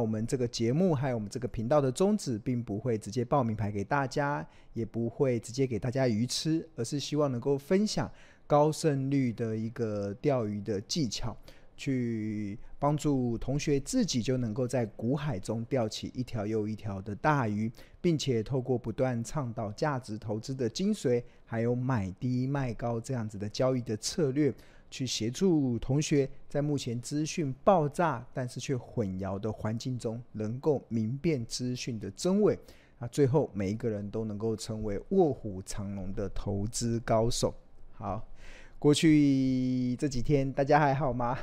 我们这个节目还有我们这个频道的宗旨，并不会直接报名牌给大家，也不会直接给大家鱼吃，而是希望能够分享高胜率的一个钓鱼的技巧，去帮助同学自己就能够在股海中钓起一条又一条的大鱼，并且透过不断倡导价值投资的精髓，还有买低卖高这样子的交易的策略。去协助同学在目前资讯爆炸但是却混淆的环境中，能够明辨资讯的真伪。啊，最后每一个人都能够成为卧虎藏龙的投资高手。好，过去这几天大家还好吗？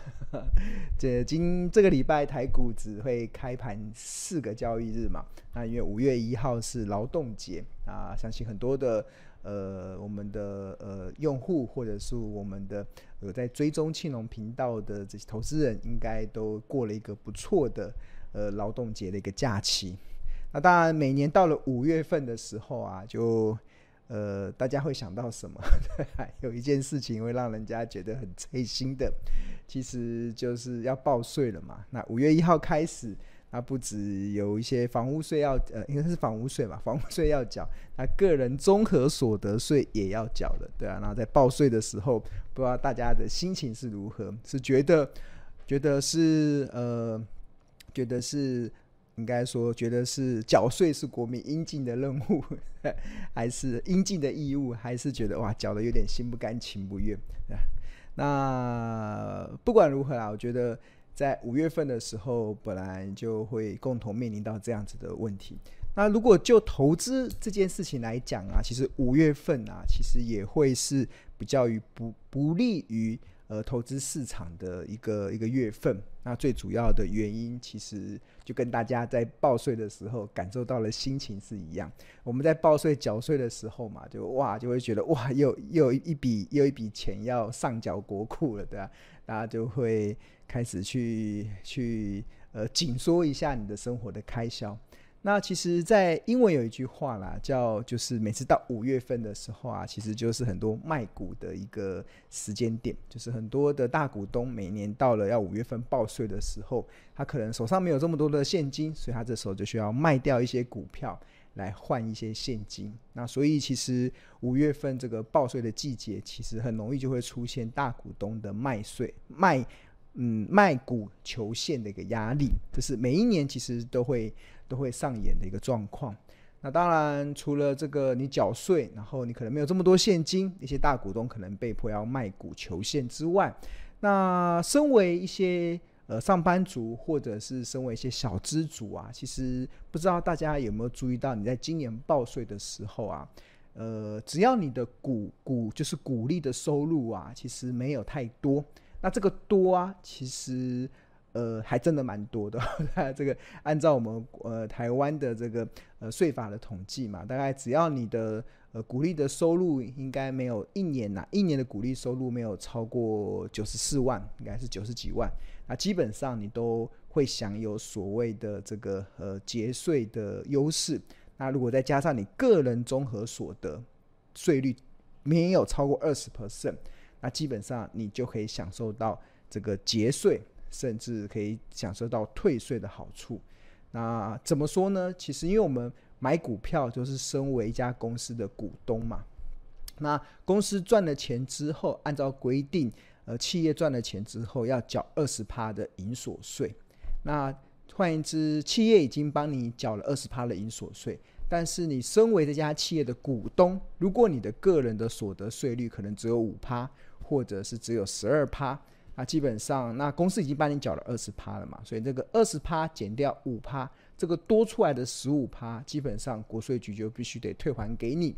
这今这个礼拜台股只会开盘四个交易日嘛？那因为五月一号是劳动节啊，相信很多的。呃，我们的呃用户或者是我们的有在追踪庆隆频道的这些投资人，应该都过了一个不错的呃劳动节的一个假期。那当然，每年到了五月份的时候啊，就呃大家会想到什么？有一件事情会让人家觉得很开心的，其实就是要报税了嘛。那五月一号开始。那不止有一些房屋税要，呃，应该是房屋税吧，房屋税要缴，那个人综合所得税也要缴的，对啊。然后在报税的时候，不知道大家的心情是如何？是觉得，觉得是呃，觉得是应该说，觉得是缴税是国民应尽的任务，还是应尽的义务？还是觉得哇，缴得有点心不甘情不愿？那不管如何啊，我觉得。在五月份的时候，本来就会共同面临到这样子的问题。那如果就投资这件事情来讲啊，其实五月份啊，其实也会是比较于不不利于呃投资市场的一个一个月份。那最主要的原因，其实就跟大家在报税的时候感受到的心情是一样。我们在报税缴税的时候嘛，就哇就会觉得哇，又又一笔又一笔钱要上缴国库了，对吧？大家就会。开始去去呃紧缩一下你的生活的开销。那其实，在英文有一句话啦，叫就是每次到五月份的时候啊，其实就是很多卖股的一个时间点，就是很多的大股东每年到了要五月份报税的时候，他可能手上没有这么多的现金，所以他这时候就需要卖掉一些股票来换一些现金。那所以其实五月份这个报税的季节，其实很容易就会出现大股东的卖税卖。嗯，卖股求现的一个压力，就是每一年其实都会都会上演的一个状况。那当然，除了这个你缴税，然后你可能没有这么多现金，一些大股东可能被迫要卖股求现之外，那身为一些呃上班族或者是身为一些小资族啊，其实不知道大家有没有注意到，你在今年报税的时候啊，呃，只要你的股股就是股利的收入啊，其实没有太多。那这个多啊，其实呃还真的蛮多的。这个按照我们呃台湾的这个呃税法的统计嘛，大概只要你的呃股利的收入应该没有一年呐、啊，一年的股利收入没有超过九十四万，应该是九十几万，那基本上你都会享有所谓的这个呃节税的优势。那如果再加上你个人综合所得税率没有超过二十 percent。那基本上你就可以享受到这个节税，甚至可以享受到退税的好处。那怎么说呢？其实因为我们买股票就是身为一家公司的股东嘛。那公司赚了钱之后，按照规定，呃，企业赚了钱之后要缴二十趴的营所税。那换言之，企业已经帮你缴了二十趴的营所税。但是你身为这家企业的股东，如果你的个人的所得税率可能只有五趴，或者是只有十二趴，那基本上那公司已经帮你缴了二十趴了嘛，所以这个二十趴减掉五趴，这个多出来的十五趴，基本上国税局就必须得退还给你。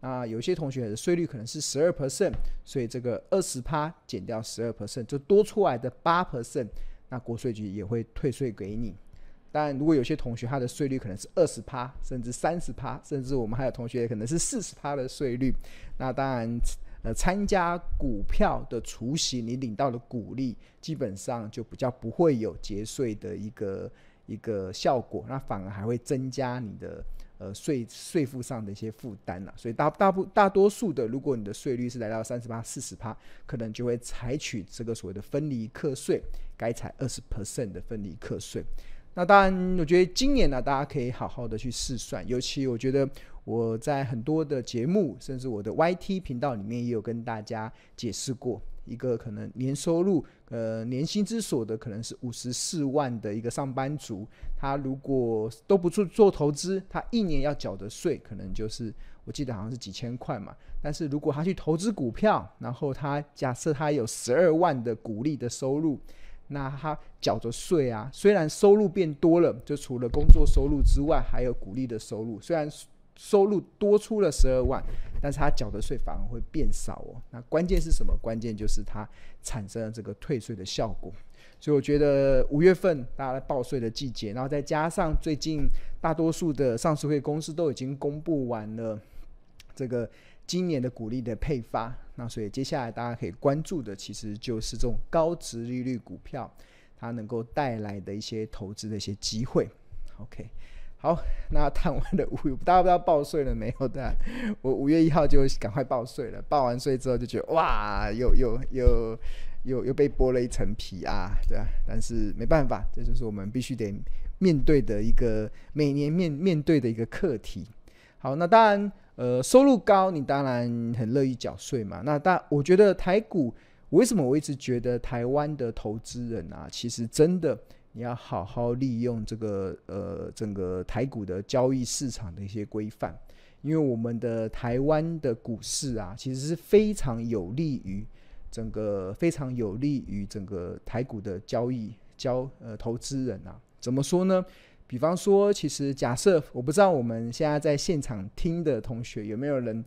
那有些同学的税率可能是十二 percent，所以这个二十趴减掉十二 percent，就多出来的八 percent，那国税局也会退税给你。但如果有些同学他的税率可能是二十趴，甚至三十趴，甚至我们还有同学可能是四十趴的税率，那当然，呃，参加股票的除息，你领到的股利基本上就比较不会有节税的一个一个效果，那反而还会增加你的呃税税负上的一些负担了。所以大大部大多数的，如果你的税率是来到三十八、四十趴，可能就会采取这个所谓的分离课税，改采二十 percent 的分离课税。那当然，我觉得今年呢、大家可以好好的去试算。尤其我觉得我在很多的节目，甚至我的 YT 频道里面也有跟大家解释过，一个可能年收入呃年薪之所得可能是五十四万的一个上班族，他如果都不做做投资，他一年要缴的税可能就是我记得好像是几千块嘛。但是如果他去投资股票，然后他假设他有十二万的股利的收入。那他缴的税啊，虽然收入变多了，就除了工作收入之外，还有股利的收入。虽然收入多出了十二万，但是他缴的税反而会变少哦。那关键是什么？关键就是它产生了这个退税的效果。所以我觉得五月份大家来报税的季节，然后再加上最近大多数的上市会公司都已经公布完了这个。今年的股利的配发，那所以接下来大家可以关注的，其实就是这种高值利率股票，它能够带来的一些投资的一些机会。OK，好，那谈完了五，大家不知道报税了没有的？我五月一号就赶快报税了，报完税之后就觉得哇，又又又又又被剥了一层皮啊，对啊，但是没办法，这就是我们必须得面对的一个每年面面对的一个课题。好，那当然。呃，收入高，你当然很乐意缴税嘛。那但我觉得台股，为什么我一直觉得台湾的投资人啊，其实真的你要好好利用这个呃整个台股的交易市场的一些规范，因为我们的台湾的股市啊，其实是非常有利于整个非常有利于整个台股的交易交呃投资人啊，怎么说呢？比方说，其实假设我不知道我们现在在现场听的同学有没有人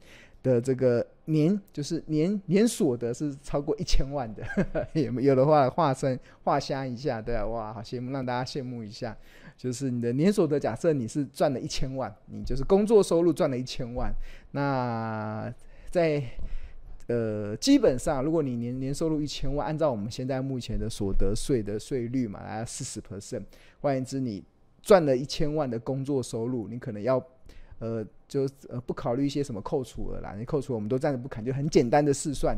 的这个年就是年年所得是超过一千万的，有没有的话化身画下一下，对啊，哇，好羡慕，让大家羡慕一下。就是你的年所得，假设你是赚了一千万，你就是工作收入赚了一千万，那在呃基本上，如果你年年收入一千万，按照我们现在目前的所得税的税率嘛，来四十 percent，换言之你。赚了一千万的工作收入，你可能要，呃，就呃不考虑一些什么扣除额啦，你扣除我们都暂时不看，就很简单的试算，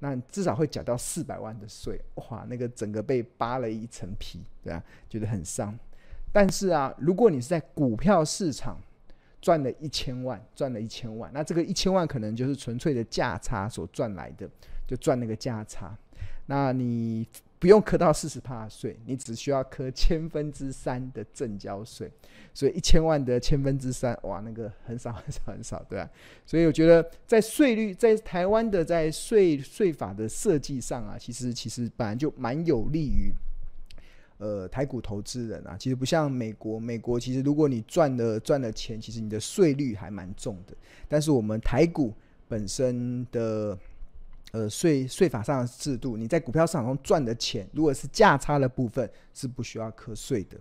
那至少会缴到四百万的税，哇，那个整个被扒了一层皮，对啊，觉得很伤。但是啊，如果你是在股票市场赚了一千万，赚了一千万，那这个一千万可能就是纯粹的价差所赚来的，就赚那个价差，那你。不用课到四十趴税，你只需要课千分之三的正交税，所以一千万的千分之三，哇，那个很少很少很少，对吧？所以我觉得在税率，在台湾的在税税法的设计上啊，其实其实本来就蛮有利于，呃，台股投资人啊，其实不像美国，美国其实如果你赚了赚了钱，其实你的税率还蛮重的，但是我们台股本身的。呃，税税法上的制度，你在股票市场中赚的钱，如果是价差的部分，是不需要课税的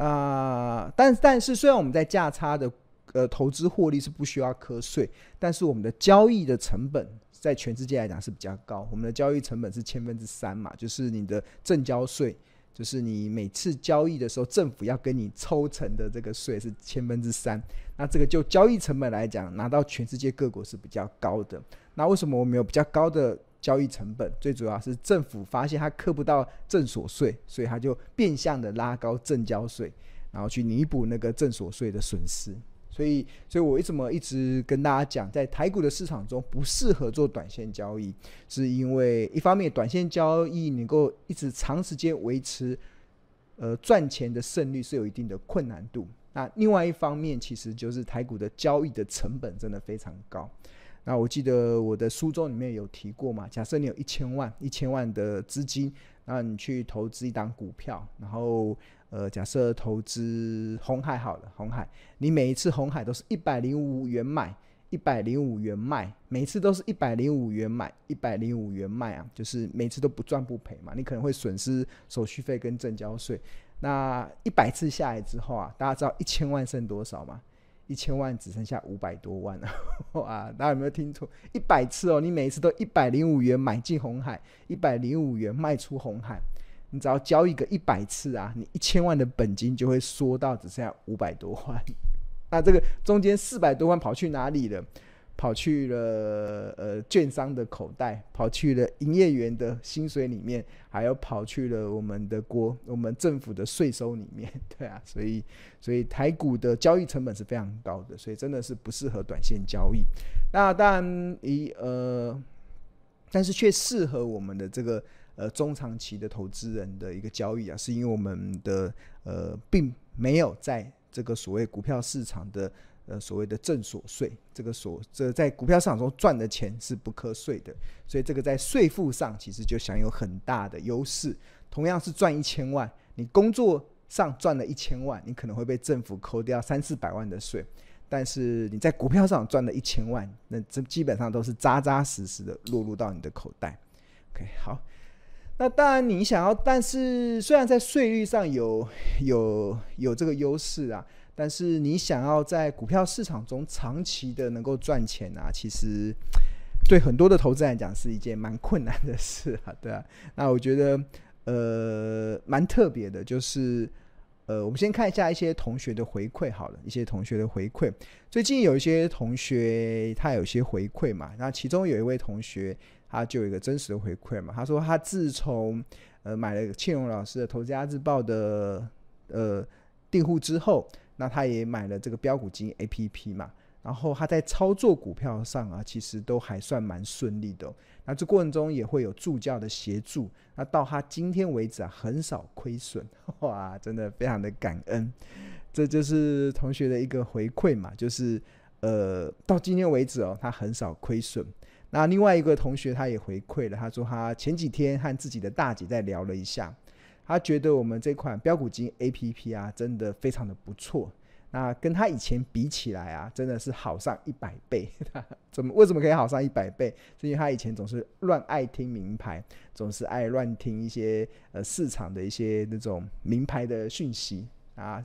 啊、但但是，虽然我们在价差的呃投资获利是不需要课税，但是我们的交易的成本在全世界来讲是比较高。我们的交易成本是千分之三嘛，就是你的证交税，就是你每次交易的时候，政府要跟你抽成的这个税是千分之三。那这个就交易成本来讲，拿到全世界各国是比较高的。那为什么我们有比较高的交易成本？最主要是政府发现它课不到正所税，所以它就变相的拉高正交税，然后去弥补那个正所税的损失。所以，所以我为什么一直跟大家讲，在台股的市场中不适合做短线交易，是因为一方面短线交易能够一直长时间维持，呃，赚钱的胜率是有一定的困难度。那另外一方面，其实就是台股的交易的成本真的非常高。那我记得我的书中里面有提过嘛，假设你有一千万一千万的资金，那你去投资一档股票，然后呃，假设投资红海好了，红海，你每一次红海都是一百零五元买，一百零五元卖，每次都是一百零五元买，一百零五元卖啊，就是每次都不赚不赔嘛，你可能会损失手续费跟证交税。那一百次下来之后啊，大家知道一千万剩多少吗？一千万只剩下五百多万了，哇！大家有没有听错？一百次哦，你每一次都一百零五元买进红海，一百零五元卖出红海，你只要交易个一百次啊，你一千万的本金就会缩到只剩下五百多万。那这个中间四百多万跑去哪里了？跑去了呃券商的口袋，跑去了营业员的薪水里面，还有跑去了我们的国我们政府的税收里面，对啊，所以所以台股的交易成本是非常高的，所以真的是不适合短线交易。那当然以呃，但是却适合我们的这个呃中长期的投资人的一个交易啊，是因为我们的呃并没有在这个所谓股票市场的。呃，所谓的正所税，这个所这在股票市场中赚的钱是不课税的，所以这个在税负上其实就享有很大的优势。同样是赚一千万，你工作上赚了一千万，你可能会被政府扣掉三四百万的税，但是你在股票上赚了一千万，那这基本上都是扎扎实实的落入到你的口袋。OK，好，那当然你想要，但是虽然在税率上有有有这个优势啊。但是你想要在股票市场中长期的能够赚钱啊，其实对很多的投资来讲是一件蛮困难的事啊，对啊。那我觉得呃蛮特别的，就是呃我们先看一下一些同学的回馈好了，一些同学的回馈。最近有一些同学他有些回馈嘛，那其中有一位同学他就有一个真实的回馈嘛，他说他自从呃买了庆荣老师的《投资家日报》的呃订户之后。那他也买了这个标股金 A P P 嘛，然后他在操作股票上啊，其实都还算蛮顺利的。那这过程中也会有助教的协助，那到他今天为止啊，很少亏损，哇，真的非常的感恩。这就是同学的一个回馈嘛，就是呃，到今天为止哦，他很少亏损。那另外一个同学他也回馈了，他说他前几天和自己的大姐在聊了一下。他觉得我们这款标股金 A P P 啊，真的非常的不错。那跟他以前比起来啊，真的是好上一百倍。怎么？为什么可以好上一百倍？是因为他以前总是乱爱听名牌，总是爱乱听一些呃市场的一些那种名牌的讯息啊。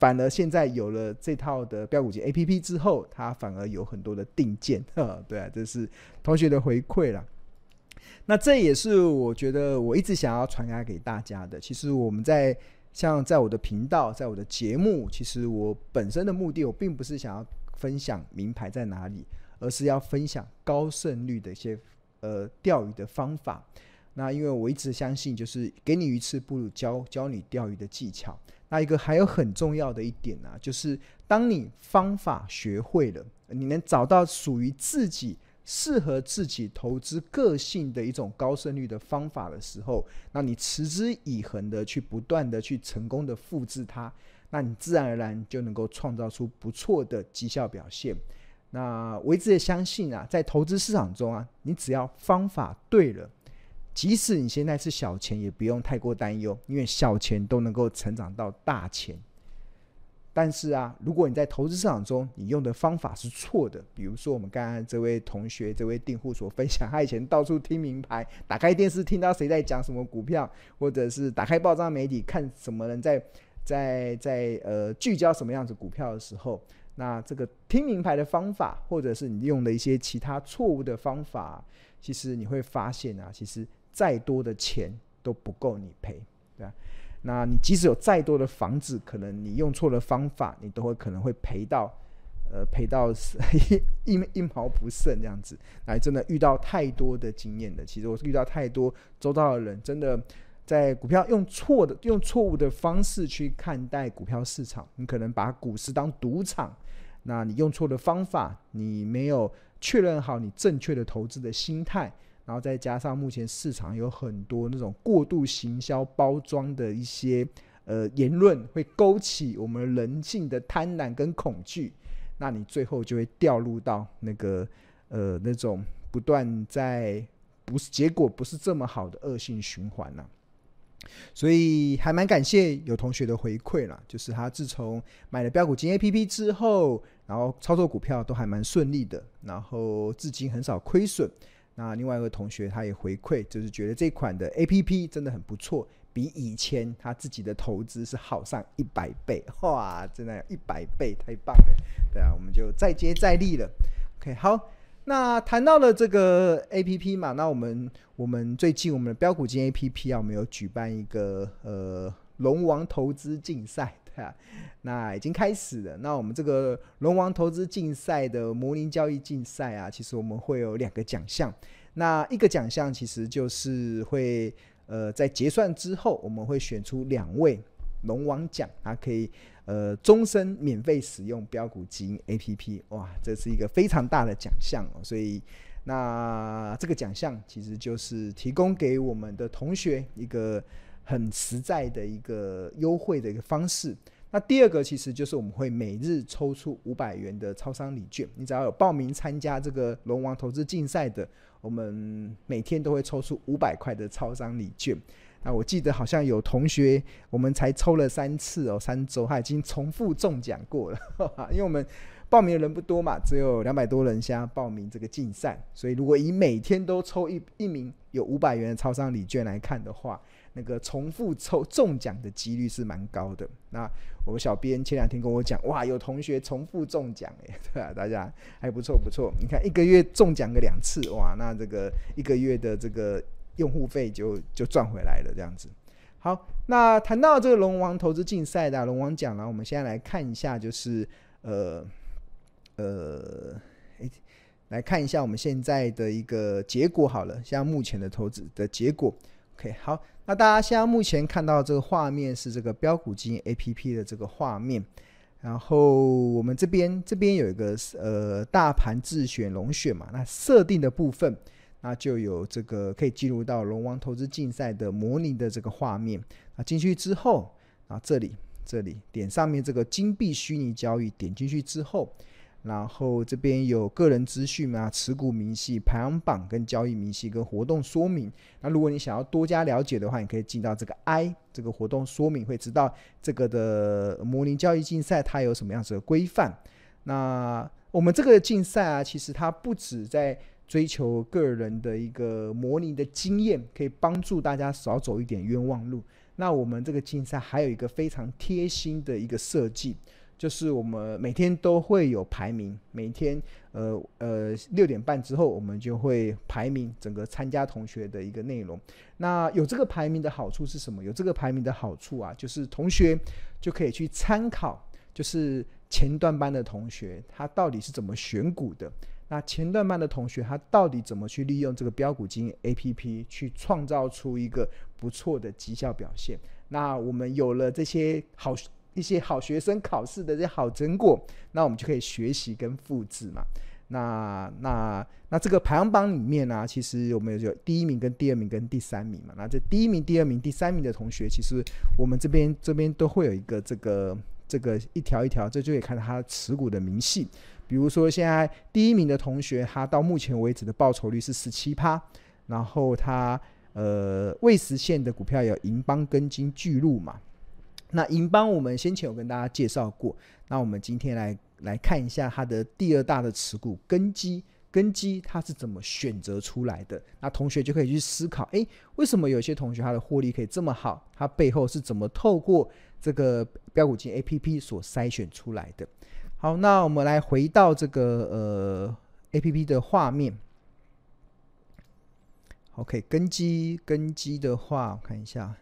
反而现在有了这套的标股金 A P P 之后，他反而有很多的定见。呵，对啊，这是同学的回馈了。那这也是我觉得我一直想要传达给大家的。其实我们在像在我的频道，在我的节目，其实我本身的目的，我并不是想要分享名牌在哪里，而是要分享高胜率的一些呃钓鱼的方法。那因为我一直相信，就是给你鱼吃，不如教教你钓鱼的技巧。那一个还有很重要的一点呢、啊，就是当你方法学会了，你能找到属于自己。适合自己投资个性的一种高胜率的方法的时候，那你持之以恒的去不断的去成功的复制它，那你自然而然就能够创造出不错的绩效表现。那我一直也相信啊，在投资市场中啊，你只要方法对了，即使你现在是小钱，也不用太过担忧，因为小钱都能够成长到大钱。但是啊，如果你在投资市场中，你用的方法是错的，比如说我们刚刚这位同学、这位订户所分享，他以前到处听名牌，打开电视听到谁在讲什么股票，或者是打开报章媒体看什么人在在在呃聚焦什么样子股票的时候，那这个听名牌的方法，或者是你用的一些其他错误的方法，其实你会发现啊，其实再多的钱都不够你赔，对吧？那你即使有再多的房子，可能你用错了方法，你都会可能会赔到，呃，赔到 一一一毛不剩这样子。哎，真的遇到太多的经验的，其实我遇到太多周遭的人，真的在股票用错的、用错误的方式去看待股票市场。你可能把股市当赌场，那你用错的方法，你没有确认好你正确的投资的心态。然后再加上目前市场有很多那种过度行销包装的一些呃言论，会勾起我们人性的贪婪跟恐惧，那你最后就会掉入到那个呃那种不断在不是结果不是这么好的恶性循环了。所以还蛮感谢有同学的回馈了，就是他自从买了标股金 APP 之后，然后操作股票都还蛮顺利的，然后至今很少亏损。那另外一个同学他也回馈，就是觉得这款的 APP 真的很不错，比以前他自己的投资是好上一百倍，哇，真的一百倍，太棒了！对啊，我们就再接再厉了。OK，好，那谈到了这个 APP 嘛，那我们我们最近我们的标股金 APP 啊，我们有举办一个呃龙王投资竞赛，对啊，那已经开始了。那我们这个龙王投资竞赛的模拟交易竞赛啊，其实我们会有两个奖项。那一个奖项其实就是会呃在结算之后，我们会选出两位龙王奖，它可以呃终身免费使用标股基因 APP。哇，这是一个非常大的奖项哦，所以。那这个奖项其实就是提供给我们的同学一个很实在的一个优惠的一个方式。那第二个其实就是我们会每日抽出五百元的超商礼券，你只要有报名参加这个龙王投资竞赛的，我们每天都会抽出五百块的超商礼券。那我记得好像有同学，我们才抽了三次哦，三周他已经重复中奖过了，因为我们。报名的人不多嘛，只有两百多人现在报名这个竞赛，所以如果以每天都抽一一名有五百元的超商礼券来看的话，那个重复抽中奖的几率是蛮高的。那我们小编前两天跟我讲，哇，有同学重复中奖哎，对啊，大家还不错不错。你看一个月中奖个两次，哇，那这个一个月的这个用户费就就赚回来了这样子。好，那谈到这个龙王投资竞赛的龙王奖呢，我们现在来看一下，就是呃。呃，诶，来看一下我们现在的一个结果好了，像目前的投资的结果，OK，好，那大家现在目前看到这个画面是这个标股基因 APP 的这个画面，然后我们这边这边有一个呃大盘自选龙选嘛，那设定的部分，那就有这个可以进入到龙王投资竞赛的模拟的这个画面，那进去之后，啊这里这里点上面这个金币虚拟交易，点进去之后。然后这边有个人资讯啊，持股明细、排行榜跟交易明细跟活动说明。那如果你想要多加了解的话，你可以进到这个 I 这个活动说明，会知道这个的模拟交易竞赛它有什么样子的规范。那我们这个竞赛啊，其实它不止在追求个人的一个模拟的经验，可以帮助大家少走一点冤枉路。那我们这个竞赛还有一个非常贴心的一个设计。就是我们每天都会有排名，每天呃呃六点半之后，我们就会排名整个参加同学的一个内容。那有这个排名的好处是什么？有这个排名的好处啊，就是同学就可以去参考，就是前段班的同学他到底是怎么选股的。那前段班的同学他到底怎么去利用这个标股基因 APP 去创造出一个不错的绩效表现？那我们有了这些好。一些好学生考试的这些好成果，那我们就可以学习跟复制嘛。那那那这个排行榜里面呢、其实我们有第一名跟第二名跟第三名嘛。那这第一名、第二名、第三名的同学，其实我们这边这边都会有一个这个这个一条一条，这就可以看到他持股的明细。比如说现在第一名的同学，他到目前为止的报酬率是十七趴，然后他呃未实现的股票有银邦、根金、巨鹿嘛。那银邦我们先前有跟大家介绍过，那我们今天来来看一下它的第二大的持股根基，根基它是怎么选择出来的？那同学就可以去思考，诶，为什么有些同学他的获利可以这么好？它背后是怎么透过这个标股金 APP 所筛选出来的？好，那我们来回到这个呃 APP 的画面。OK，根基根基的话，我看一下。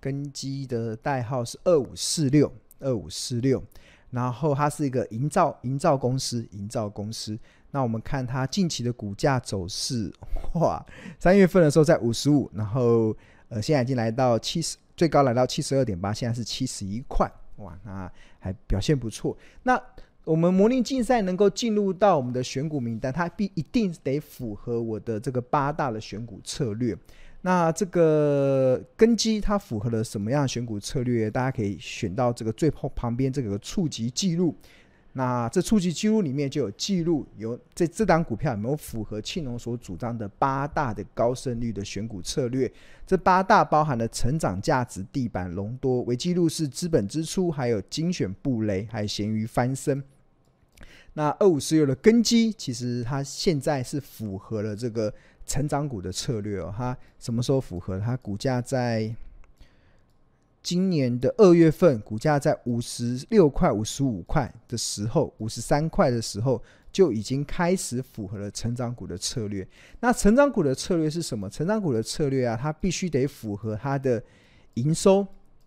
根基的代号是二五四六二五四六，然后它是一个营造营造公司，营造公司。那我们看它近期的股价走势，哇，三月份的时候在五十五，然后呃现在已经来到七十，最高来到七十二点八，现在是七十一块，哇，那还表现不错。那我们模拟竞赛能够进入到我们的选股名单，它必一定得符合我的这个八大的选股策略。那这个根基它符合了什么样的选股策略？大家可以选到这个最后旁边这个触及记录。那这触及记录里面就有记录，有这这档股票有没有符合庆隆所主张的八大的高胜率的选股策略？这八大包含了成长价值、地板隆多、为记录是、资本支出，还有精选布雷，还有咸鱼翻身。那二五十六的根基，其实它现在是符合了这个。成长股的策略哦，它什么时候符合？它股价在今年的二月份，股价在五十六块、五十五块的时候，五十三块的时候就已经开始符合了成长股的策略。那成长股的策略是什么？成长股的策略啊，它必须得符合它的营收、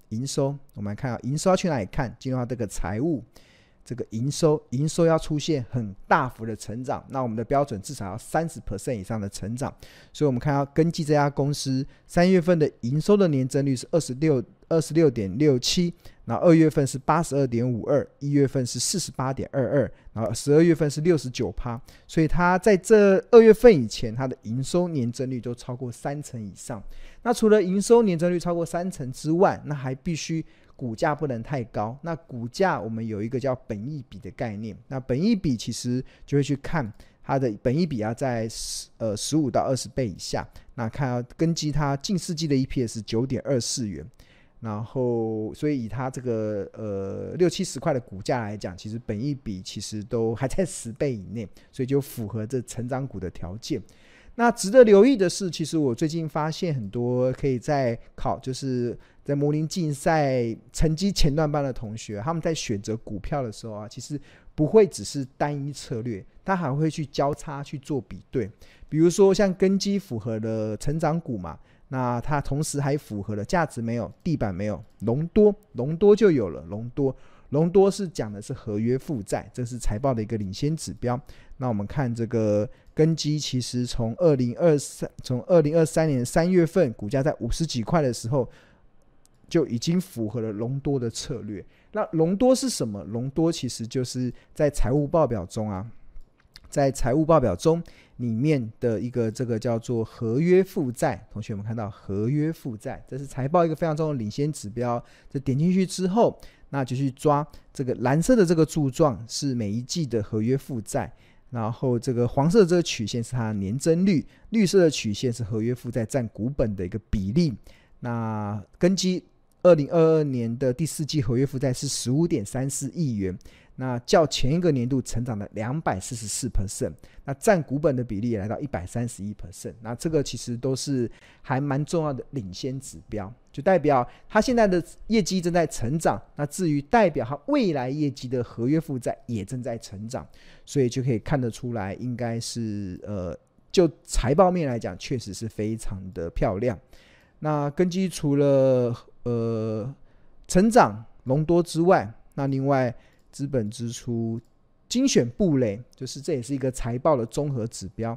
营收，我们来看啊，营收要去哪里看？进入到这个财务。这个营收，营收要出现很大幅的成长，那我们的标准至少要三十 percent 以上的成长。所以，我们看到根据这家公司三月份的营收的年增率是二十六二十六点六七，然后二月份是八十二点五二，一月份是四十八点二二，然后十二月份是六十九趴。所以，它在这二月份以前，它的营收年增率都超过三成以上。那除了营收年增率超过三成之外，那还必须。股价不能太高，那股价我们有一个叫本益比的概念，那本益比其实就会去看它的本益比要在十呃十五到二十倍以下，那看要根据它近世纪的 EPS 是九点二四元，然后所以以它这个呃六七十块的股价来讲，其实本益比其实都还在十倍以内，所以就符合这成长股的条件。那值得留意的是，其实我最近发现很多可以在考，就是在模拟竞赛成绩前段班的同学，他们在选择股票的时候啊，其实不会只是单一策略，他还会去交叉去做比对。比如说像根基符合的成长股嘛，那它同时还符合了价值没有、地板没有、隆多，隆多就有了隆多。隆多是讲的是合约负债，这是财报的一个领先指标。那我们看这个根基，其实从二零二三从二零二三年三月份股价在五十几块的时候，就已经符合了隆多的策略。那隆多是什么？隆多其实就是在财务报表中啊，在财务报表中里面的一个这个叫做合约负债。同学们看到合约负债，这是财报一个非常重要的领先指标。这点进去之后。那就去抓这个蓝色的这个柱状是每一季的合约负债，然后这个黄色这个曲线是它年增率，绿色的曲线是合约负债占股本的一个比例。那根基二零二二年的第四季合约负债是十五点三四亿元。那较前一个年度成长了两百四十四 percent，那占股本的比例也来到一百三十一 percent，那这个其实都是还蛮重要的领先指标，就代表它现在的业绩正在成长。那至于代表它未来业绩的合约负债也正在成长，所以就可以看得出来，应该是呃，就财报面来讲，确实是非常的漂亮。那根基除了呃成长隆多之外，那另外。资本支出精选部类，就是这也是一个财报的综合指标，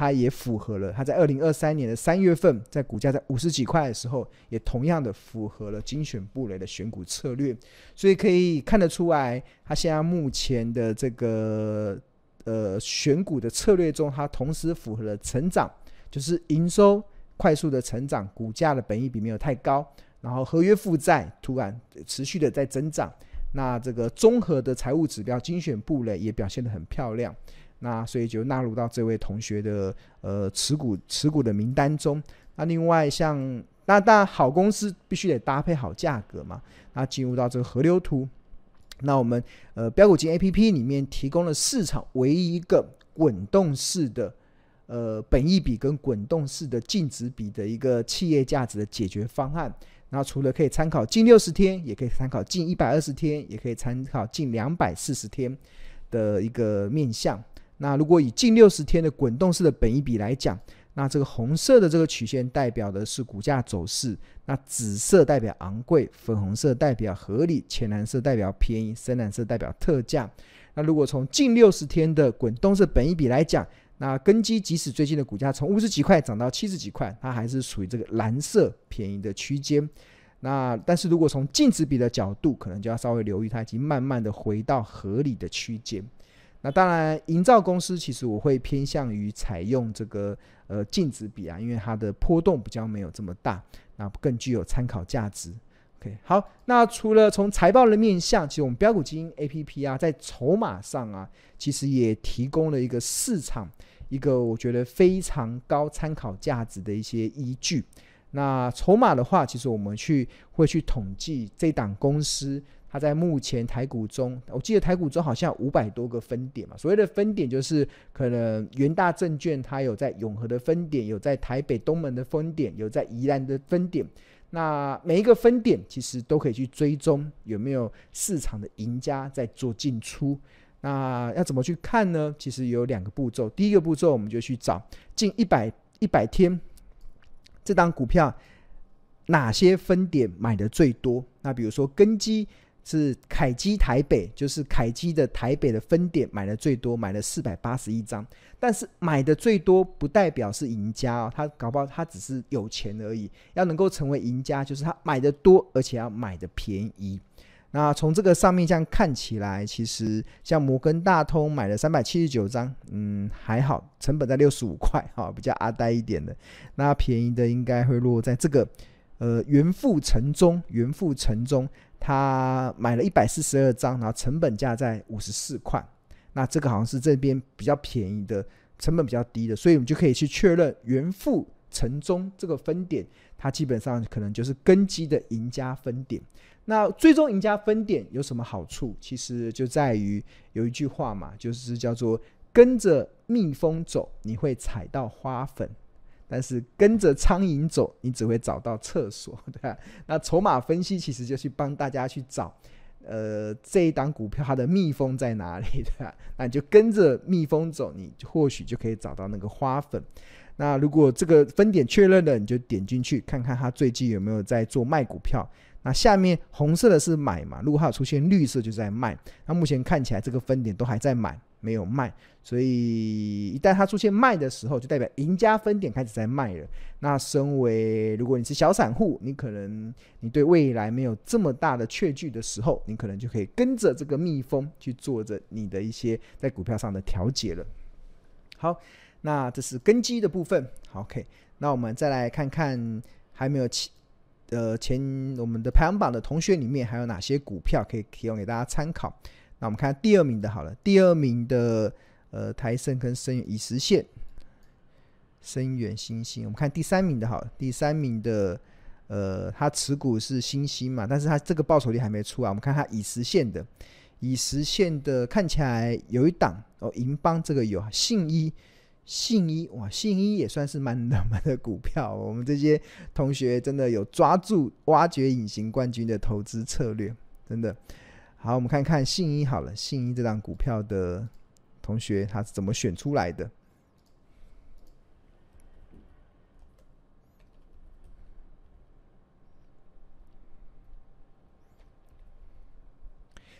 它也符合了。它在二零二三年的三月份，在股价在五十几块的时候，也同样的符合了精选布雷的选股策略。所以可以看得出来，它现在目前的这个呃选股的策略中，它同时符合了成长，就是营收快速的成长，股价的本益比没有太高，然后合约负债突然持续的在增长。那这个综合的财务指标精选布雷也表现得很漂亮，那所以就纳入到这位同学的呃持股持股的名单中。那另外像那当然好公司必须得搭配好价格嘛。那进入到这个河流图，那我们呃标股金 APP 里面提供了市场唯一一个滚动式的呃本益比跟滚动式的净值比的一个企业价值的解决方案。那除了可以参考近六十天，也可以参考近一百二十天，也可以参考近两百四十天的一个面向。那如果以近六十天的滚动式的本一比来讲，那这个红色的这个曲线代表的是股价走势，那紫色代表昂贵，粉红色代表合理，浅蓝色代表便宜，深蓝色代表特价。那如果从近六十天的滚动式本一比来讲，那根基即使最近的股价从五十几块涨到七十几块，它还是属于这个蓝色便宜的区间。那但是如果从净值比的角度，可能就要稍微留意，它已经慢慢的回到合理的区间。那当然，营造公司其实我会偏向于采用这个呃净值比啊，因为它的波动比较没有这么大，那更具有参考价值。OK，好，那除了从财报的面向，其实我们标股基 APP 啊，在筹码上啊，其实也提供了一个市场。一个我觉得非常高参考价值的一些依据。那筹码的话，其实我们去会去统计这档公司，它在目前台股中，我记得台股中好像五百多个分点嘛。所谓的分点，就是可能元大证券它有在永和的分点，有在台北东门的分点，有在宜兰的分点。那每一个分点其实都可以去追踪有没有市场的赢家在做进出。那要怎么去看呢？其实有两个步骤。第一个步骤，我们就去找近一百一百天这档股票哪些分点买的最多？那比如说根基是凯基台北，就是凯基的台北的分点买的最多，买了四百八十一张。但是买的最多不代表是赢家哦，他搞不好他只是有钱而已。要能够成为赢家，就是他买的多，而且要买的便宜。那从这个上面这样看起来，其实像摩根大通买了三百七十九张，嗯，还好，成本在六十五块，哈，比较阿呆一点的。那便宜的应该会落在这个，呃，元富城中，元富城中，他买了一百四十二张，然后成本价在五十四块。那这个好像是这边比较便宜的，成本比较低的，所以我们就可以去确认元富城中这个分点，它基本上可能就是根基的赢家分点。那最终赢家分点有什么好处？其实就在于有一句话嘛，就是叫做“跟着蜜蜂走，你会踩到花粉；但是跟着苍蝇走，你只会找到厕所”，对吧？那筹码分析其实就去帮大家去找，呃，这一档股票它的蜜蜂在哪里，对吧？那你就跟着蜜蜂走，你或许就可以找到那个花粉。那如果这个分点确认了，你就点进去看看它最近有没有在做卖股票。那下面红色的是买嘛，如果它有出现绿色，就在卖。那目前看起来这个分点都还在买，没有卖。所以一旦它出现卖的时候，就代表赢家分点开始在卖了。那身为如果你是小散户，你可能你对未来没有这么大的确据的时候，你可能就可以跟着这个蜜蜂去做着你的一些在股票上的调节了。好，那这是根基的部分。好，OK，那我们再来看看还没有起。呃，前我们的排行榜的同学里面还有哪些股票可以提供给大家参考？那我们看第二名的好了，第二名的呃台盛跟声源已实现，声源新兴。我们看第三名的好了，第三名的呃，它持股是新兴嘛，但是它这个报酬率还没出啊。我们看它已实现的，已实现的看起来有一档哦，银邦这个有信一。信一哇，信一也算是蛮冷门的股票。我们这些同学真的有抓住挖掘隐形冠军的投资策略，真的好。我们看看信一好了，信一这档股票的同学他是怎么选出来的？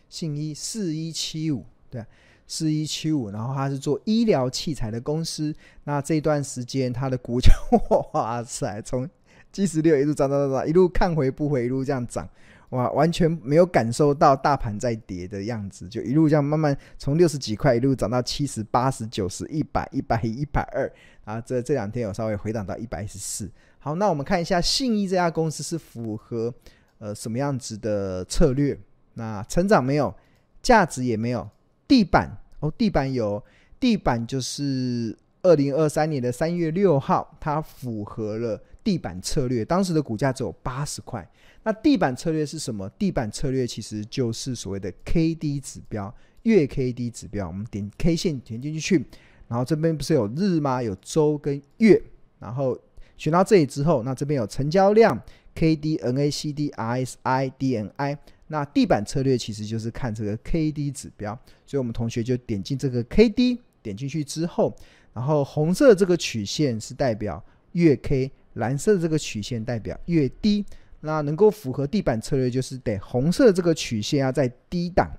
信一四一七五，对。四一七五，然后他是做医疗器材的公司。那这段时间，它的股价 哇塞，从七十六一路涨涨涨涨，一路看回不回，一路这样涨，哇，完全没有感受到大盘在跌的样子，就一路这样慢慢从六十几块一路涨到七十、八十、九十、一百、一百一、一百二啊。这这两天有稍微回档到一百一十四。好，那我们看一下信义这家公司是符合呃什么样子的策略？那成长没有，价值也没有。地板哦，地板有地板，就是二零二三年的三月六号，它符合了地板策略，当时的股价只有八十块。那地板策略是什么？地板策略其实就是所谓的 K D 指标，月 K D 指标。我们点 K 线点进去，然后这边不是有日吗？有周跟月，然后选到这里之后，那这边有成交量 K D N A C D R S I D N I。那地板策略其实就是看这个 K D 指标，所以我们同学就点进这个 K D，点进去之后，然后红色这个曲线是代表月 K，蓝色这个曲线代表越低。那能够符合地板策略，就是得红色的这个曲线要在低档，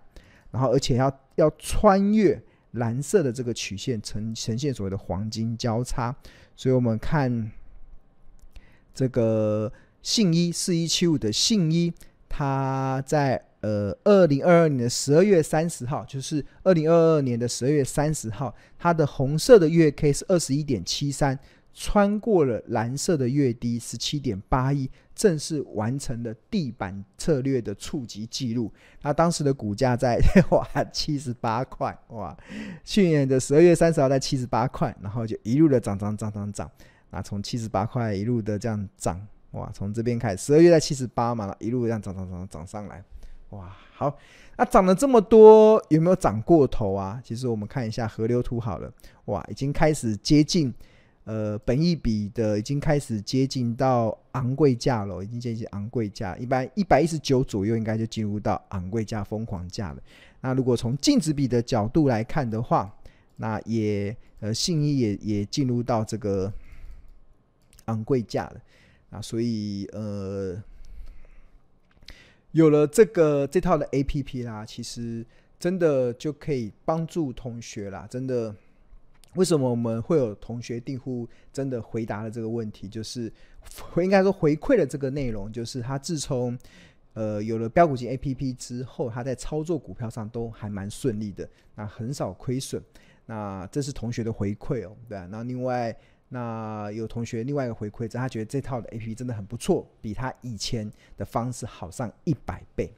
然后而且要要穿越蓝色的这个曲线，呈呈现所谓的黄金交叉。所以我们看这个信一四一七五的信一。它在呃二零二二年的十二月三十号，就是二零二二年的十二月三十号，它的红色的月 K 是二十一点七三，穿过了蓝色的月低十七点八一，正式完成了地板策略的触及记录。它当时的股价在 哇七十八块哇，去年的十二月三十号在七十八块，然后就一路的涨涨涨涨涨，啊从七十八块一路的这样涨。哇，从这边开始，十二月在七十八嘛，一路这样涨涨涨涨上来，哇，好，那涨了这么多，有没有涨过头啊？其实我们看一下河流图好了，哇，已经开始接近，呃，本益比的已经开始接近到昂贵价了，已经接近昂贵价，一般一百一十九左右应该就进入到昂贵价、疯狂价了。那如果从净值比的角度来看的话，那也呃信一也也进入到这个昂贵价了。啊，所以呃，有了这个这套的 APP 啦，其实真的就可以帮助同学啦。真的，为什么我们会有同学订户？真的回答了这个问题，就是 应该说回馈了这个内容，就是他自从呃有了标股金 APP 之后，他在操作股票上都还蛮顺利的，那很少亏损。那这是同学的回馈哦，对啊。那另外。那有同学另外一个回馈，他觉得这套的 APP 真的很不错，比他以前的方式好上一百倍，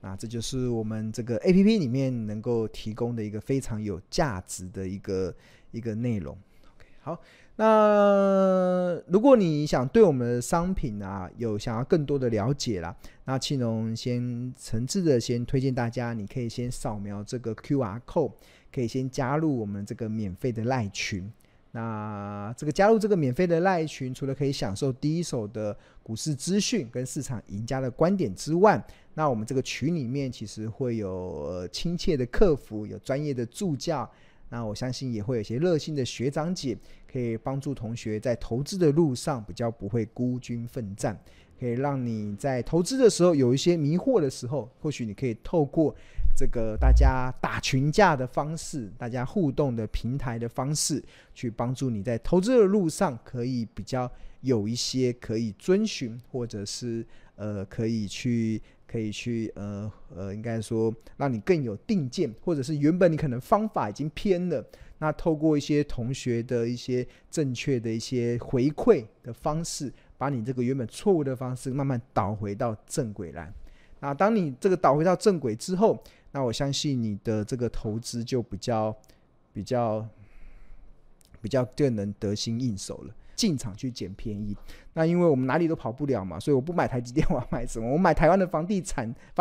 那这就是我们这个 APP 里面能够提供的一个非常有价值的一个一个内容。OK，好，那如果你想对我们的商品啊有想要更多的了解啦，那庆农先诚挚的先推荐大家，你可以先扫描这个 QR code，可以先加入我们这个免费的赖群。那这个加入这个免费的赖群，除了可以享受第一手的股市资讯跟市场赢家的观点之外，那我们这个群里面其实会有亲切的客服，有专业的助教，那我相信也会有一些热心的学长姐，可以帮助同学在投资的路上比较不会孤军奋战，可以让你在投资的时候有一些迷惑的时候，或许你可以透过。这个大家打群架的方式，大家互动的平台的方式，去帮助你在投资的路上可以比较有一些可以遵循，或者是呃可以去可以去呃呃应该说让你更有定见，或者是原本你可能方法已经偏了，那透过一些同学的一些正确的一些回馈的方式，把你这个原本错误的方式慢慢导回到正轨来。那当你这个导回到正轨之后，那我相信你的这个投资就比较、比较、比较更能得心应手了。进场去捡便宜，那因为我们哪里都跑不了嘛，所以我不买台积电，我要买什么？我买台湾的房地产发